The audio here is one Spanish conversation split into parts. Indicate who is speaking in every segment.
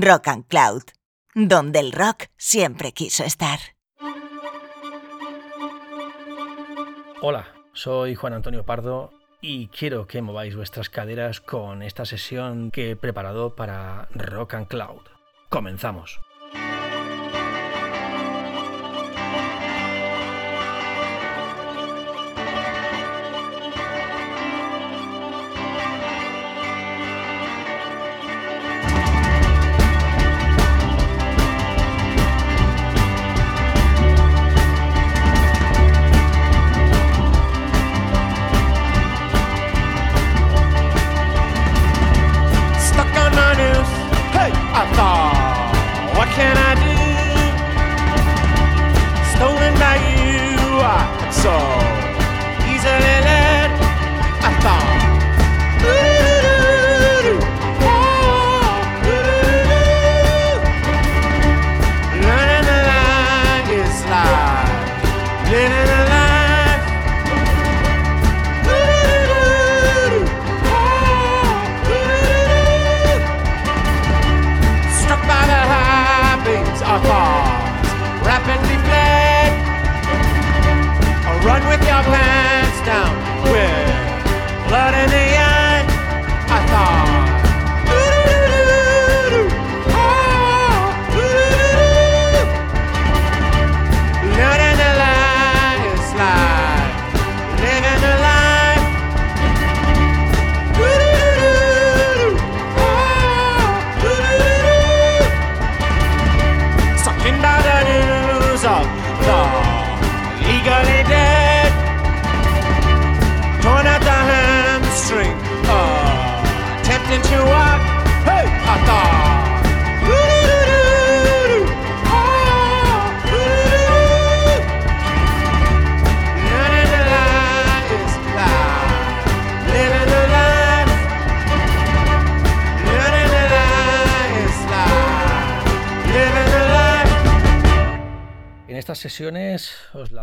Speaker 1: Rock and Cloud, donde el rock siempre quiso estar.
Speaker 2: Hola, soy Juan Antonio Pardo y quiero que mováis vuestras caderas con esta sesión que he preparado para Rock and Cloud. Comenzamos.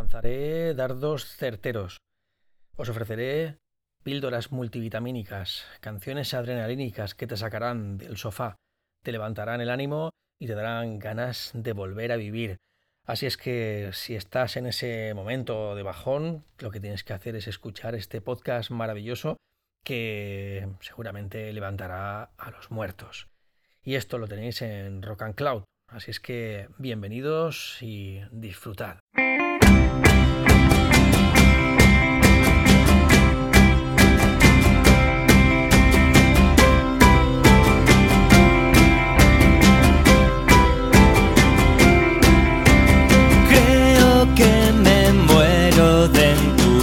Speaker 2: Lanzaré dardos certeros. Os ofreceré píldoras multivitamínicas, canciones adrenalínicas que te sacarán del sofá, te levantarán el ánimo y te darán ganas de volver a vivir. Así es que si estás en ese momento de bajón, lo que tienes que hacer es escuchar este podcast maravilloso que seguramente levantará a los muertos. Y esto lo tenéis en Rock and Cloud, Así es que bienvenidos y disfrutad.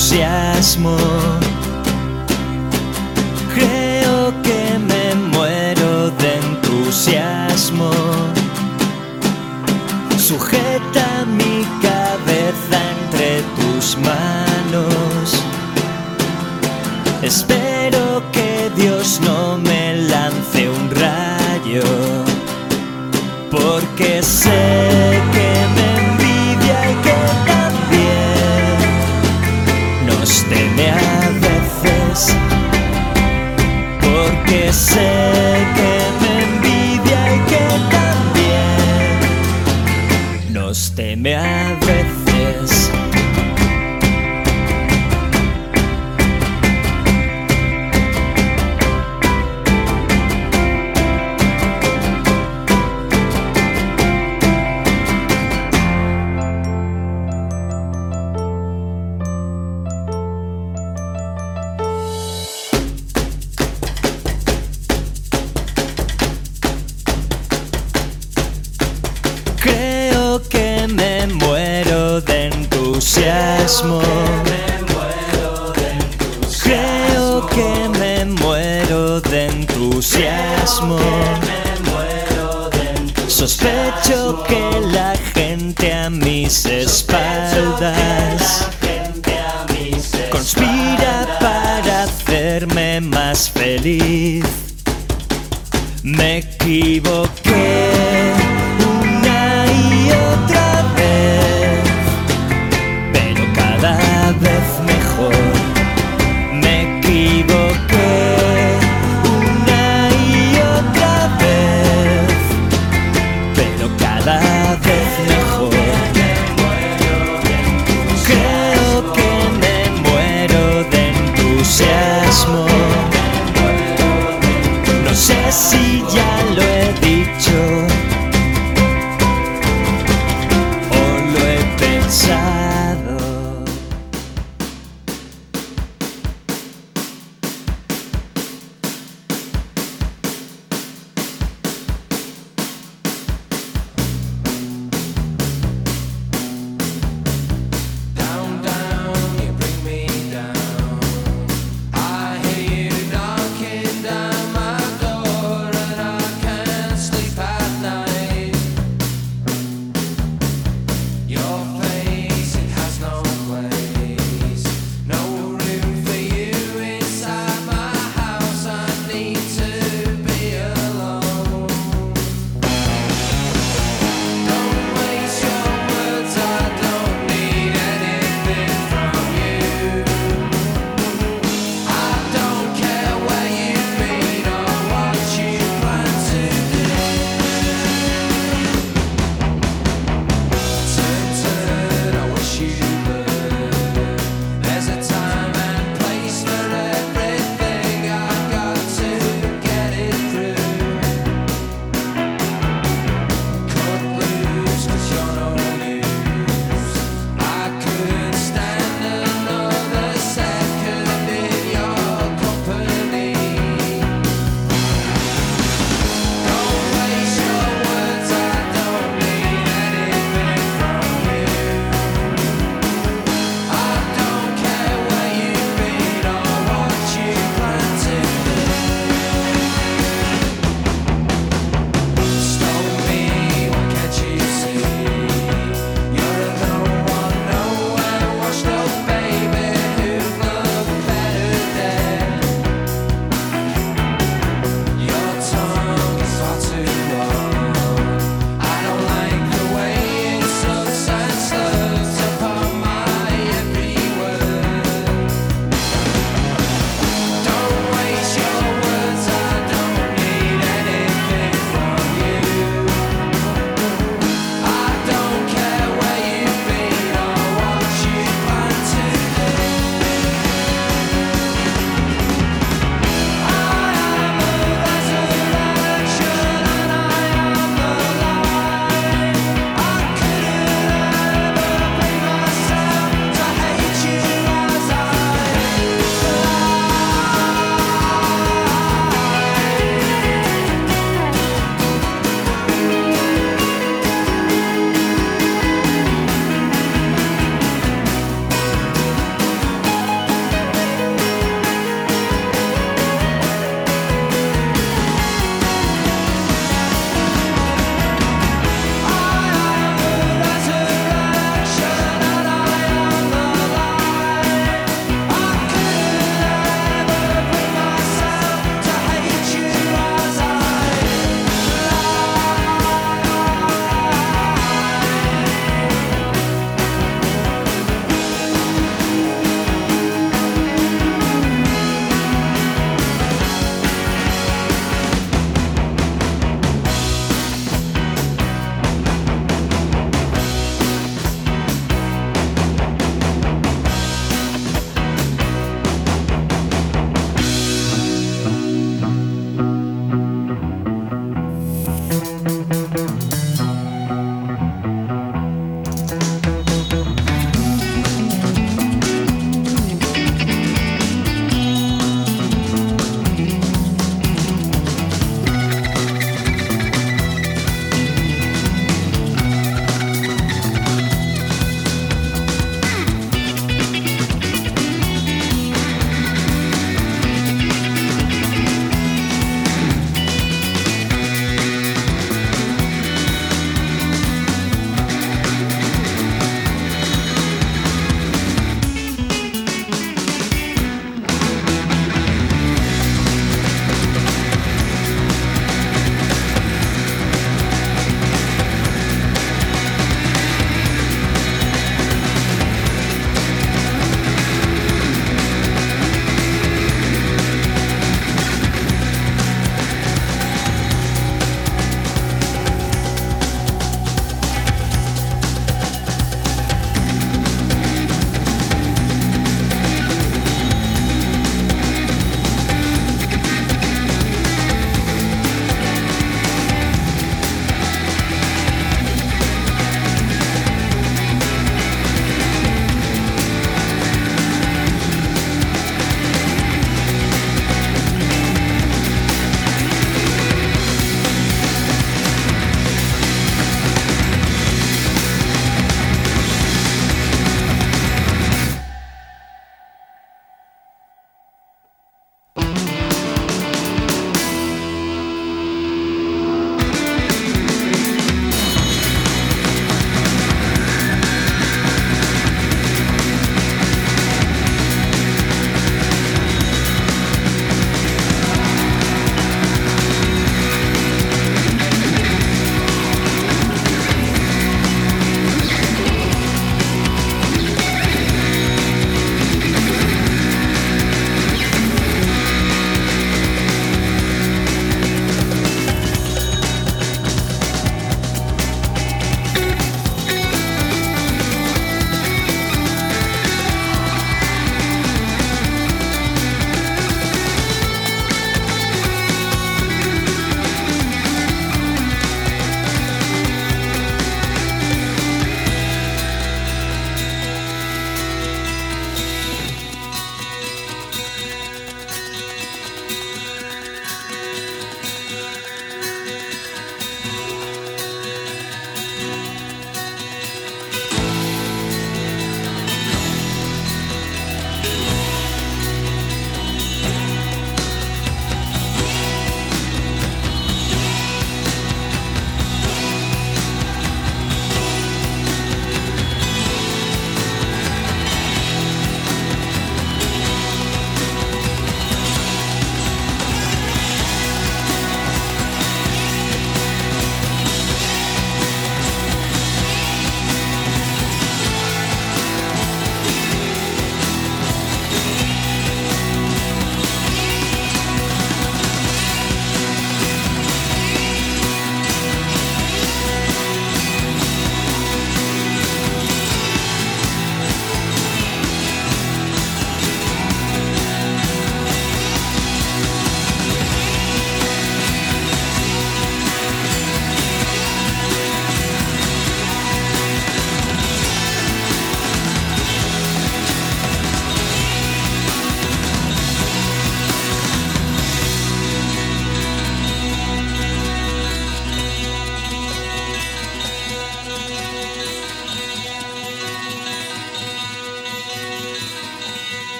Speaker 3: Entusiasmo. Creo que me muero de entusiasmo. Sujeta mi cabeza entre tus manos. Creo que me muero de entusiasmo. Sospecho que la gente a mis espaldas conspira para hacerme más feliz. Me equivoqué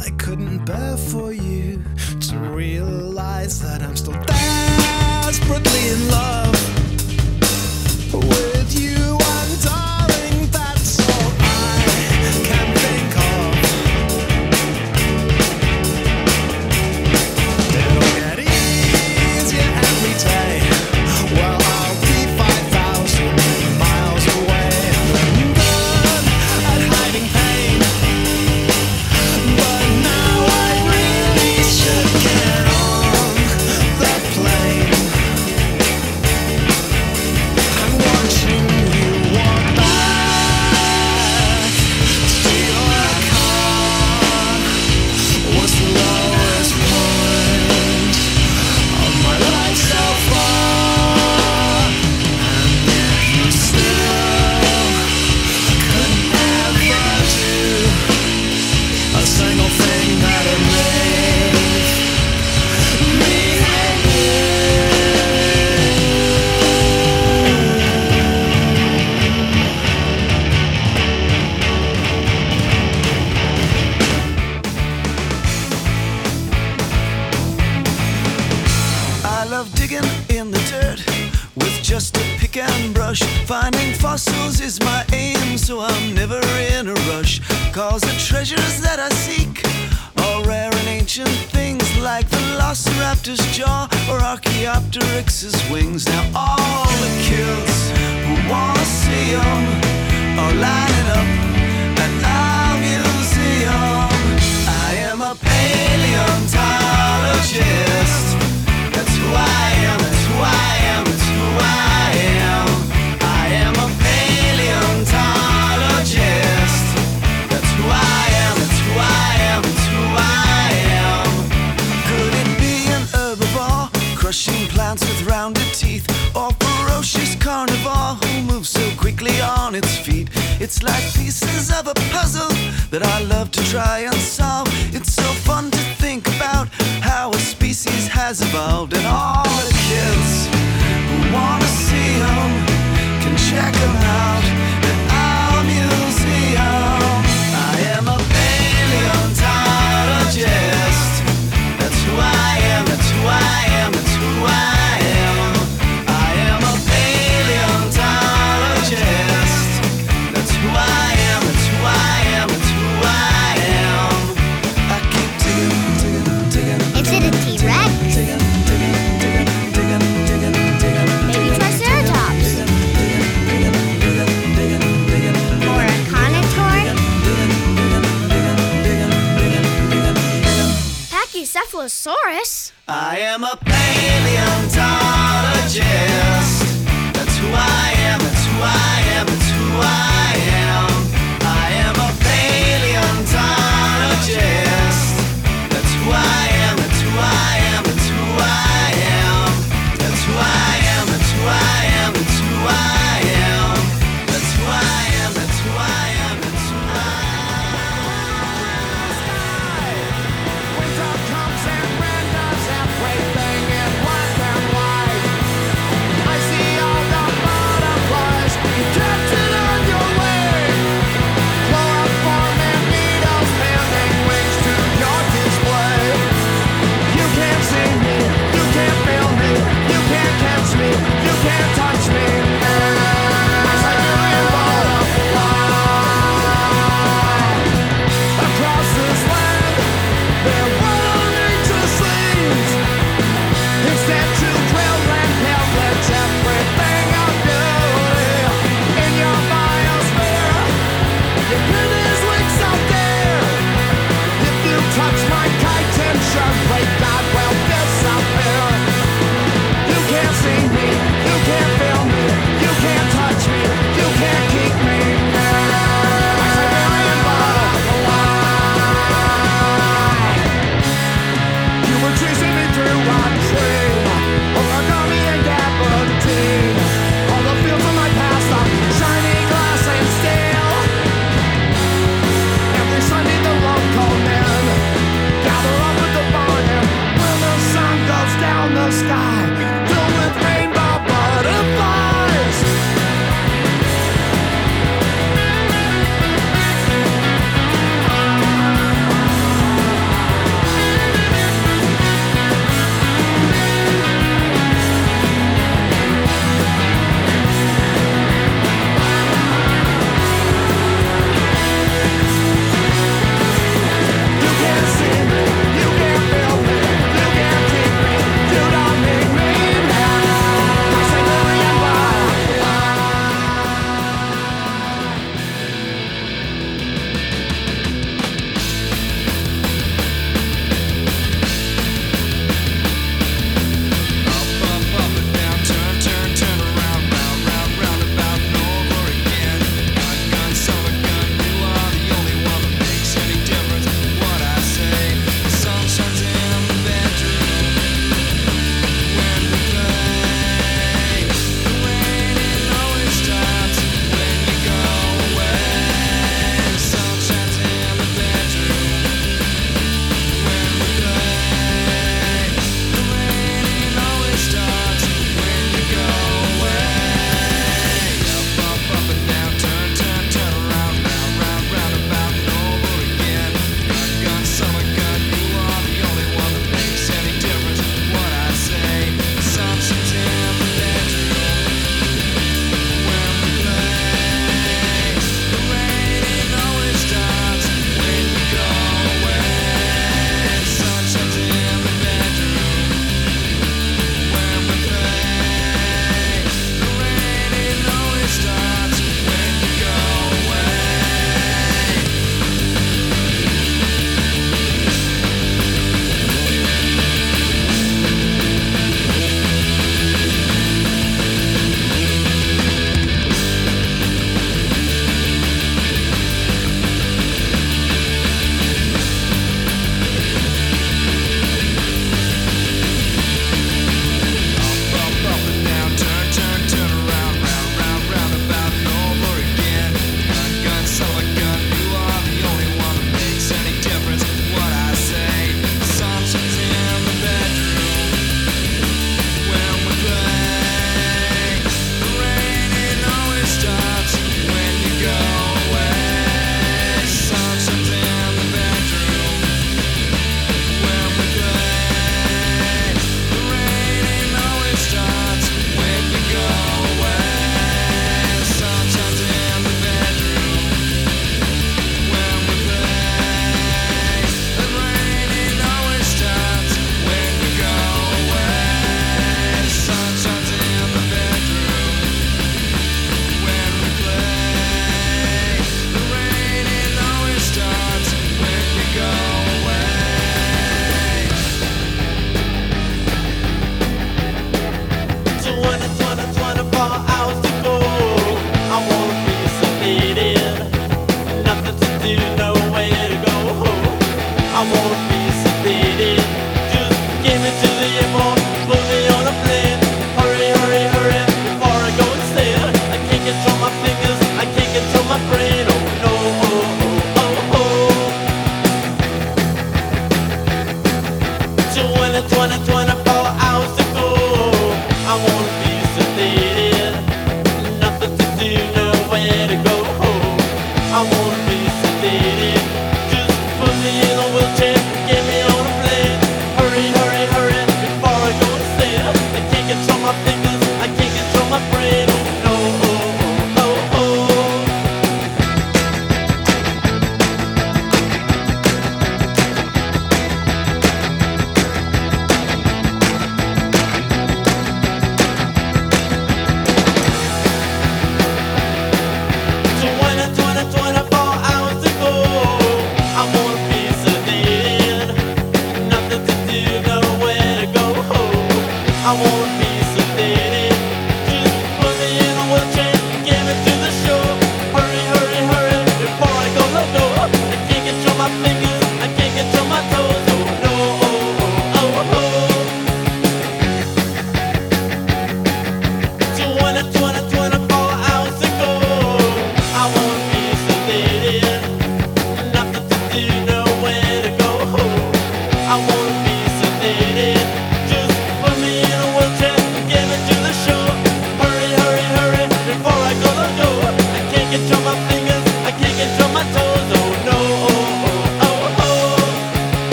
Speaker 4: I couldn't bear for you to realize that I'm still desperately in love with just a pick and brush. Finding fossils is my aim, so I'm never in a rush. Cause the treasures that I seek are rare and ancient things like Velociraptor's jaw or Archaeopteryx's wings. Now all the kids who wanna see them are lining up at our museum. I am a paleontologist, that's who I am. on its feet. It's like pieces of a puzzle that I love to try and solve. It's so fun to think about how a species has evolved, and all the kids who wanna see them can check them out. Brontosaurus? I am a paleontologist. That's who I am, that's who I am, that's who I am. I am a paleontologist.